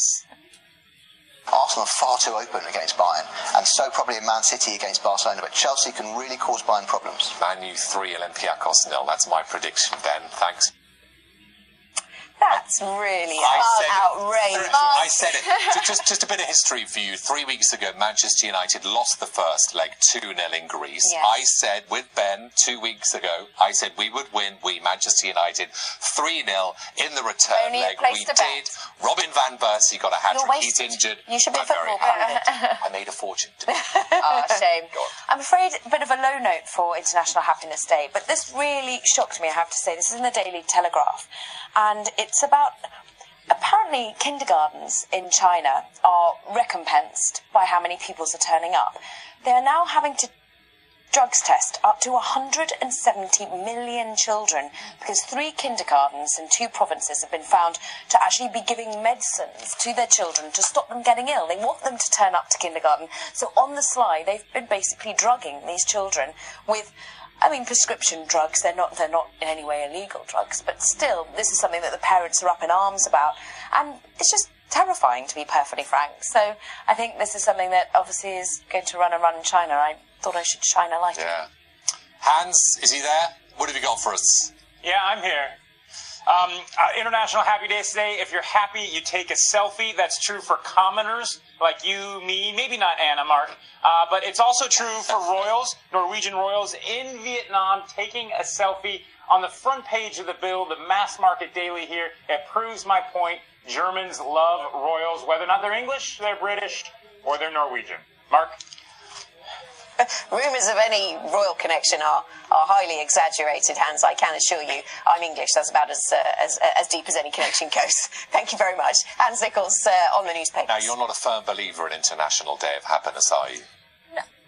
Yes. Arsenal are far too open against Bayern, and so probably in Man City against Barcelona. But Chelsea can really cause Bayern problems. Man U 3, Olympiacos nil. That's my prediction, Ben. Thanks. That's really I said it. outrageous. I said it. Ju- Just, just a bit of history for you. Three weeks ago, Manchester United lost the first leg 2 0 in Greece. Yes. I said with Ben two weeks ago, I said we would win, we, Manchester United, 3 0 in the return Only leg. We did. bet. Robin Van Persie got a hat You're trick. He's injured. You should be a I'm football happy. I made a fortune. Oh, shame. I'm afraid a bit of a low note for International Happiness Day, but this really shocked me, I have to say. This is in the Daily Telegraph, and it's about apparently kindergartens in China are recompensed by how many pupils are turning up. They are now having to drugs test up to 170 million children because three kindergartens in two provinces have been found to actually be giving medicines to their children to stop them getting ill. They want them to turn up to kindergarten. So on the sly, they've been basically drugging these children with I mean, prescription drugs, they're not, they're not in any way illegal drugs, but still, this is something that the parents are up in arms about. And it's just terrifying, to be perfectly frank. So I think this is something that obviously is going to run and run in China. I thought I should shine a light. Yeah. Hans, is he there? What have you got for us? Yeah, I'm here. Um, uh, International Happy Days today. If you're happy, you take a selfie. That's true for commoners like you, me, maybe not Anna, Mark, uh, but it's also true for royals, Norwegian royals in Vietnam taking a selfie on the front page of the Bild, the mass market daily here. It proves my point. Germans love royals, whether or not they're English, they're British, or they're Norwegian. Mark? Rumours of any royal connection are, are highly exaggerated, Hans, I can assure you. I'm English, that's about as, uh, as, as deep as any connection goes. Thank you very much. Hans Nichols uh, on the newspapers. Now, you're not a firm believer in International Day of Happiness, are you?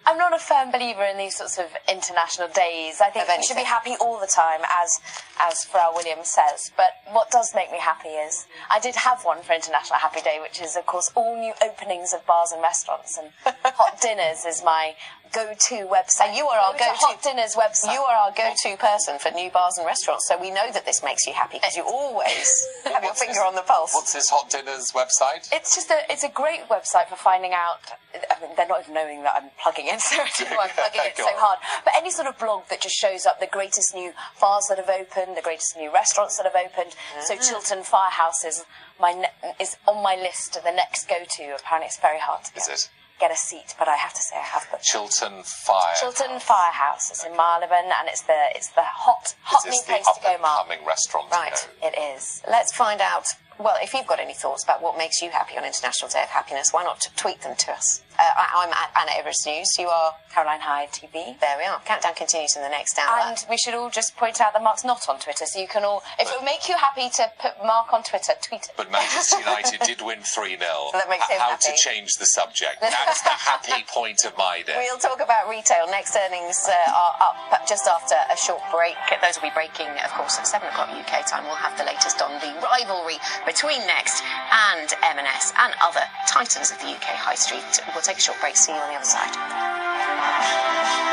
I'm not a firm believer in these sorts of international days. I think Of we should be happy all the time, as as Pharrell Williams says. But what does make me happy is I did have one for International Happy Day, which is of course all new openings of bars and restaurants, and Hot Dinners is my go-to website. And you are our Go to go-to Hot Dinners website. You are our go-to person for new bars and restaurants, so we know that this makes you happy because you always have your finger this- on the pulse. What's this Hot Dinners website? It's just a it's a great website for finding out. I mean, they're not even knowing that I'm plugging it, so I don't know why I'm plugging it so hard. But any sort of blog that just shows up the greatest new bars that have opened, the greatest new restaurants that have opened. So mm. Chiltern Firehouse is my ne- is on my list of the next go to. Apparently, it's very hard to get. Is it? get a seat, but I have to say I have booked. Chiltern Fire. Chiltern Firehouse. It's in Marylebone, and it's the it's the hot hot new place the to go, Mark. restaurant? Right. It is. Let's find out. Well, if you've got any thoughts about what makes you happy on International Day of Happiness, why not tweet them to us? Uh, I, I'm at Anna Edwards News. You are. Caroline Hyde TV. There we are. Countdown continues in the next hour. And we should all just point out that Mark's not on Twitter, so you can all. If it would make you happy to put Mark on Twitter, tweet it. But Manchester United did win 3 0. That makes him How happy. to change the subject. That's the happy point of my day. We'll talk about retail. Next earnings uh, are up just after a short break. Those will be breaking, of course, at 7 o'clock UK time. We'll have the latest on the rivalry between Next and M&S and other titans of the UK high street. We'll take a short break. See you on the other side.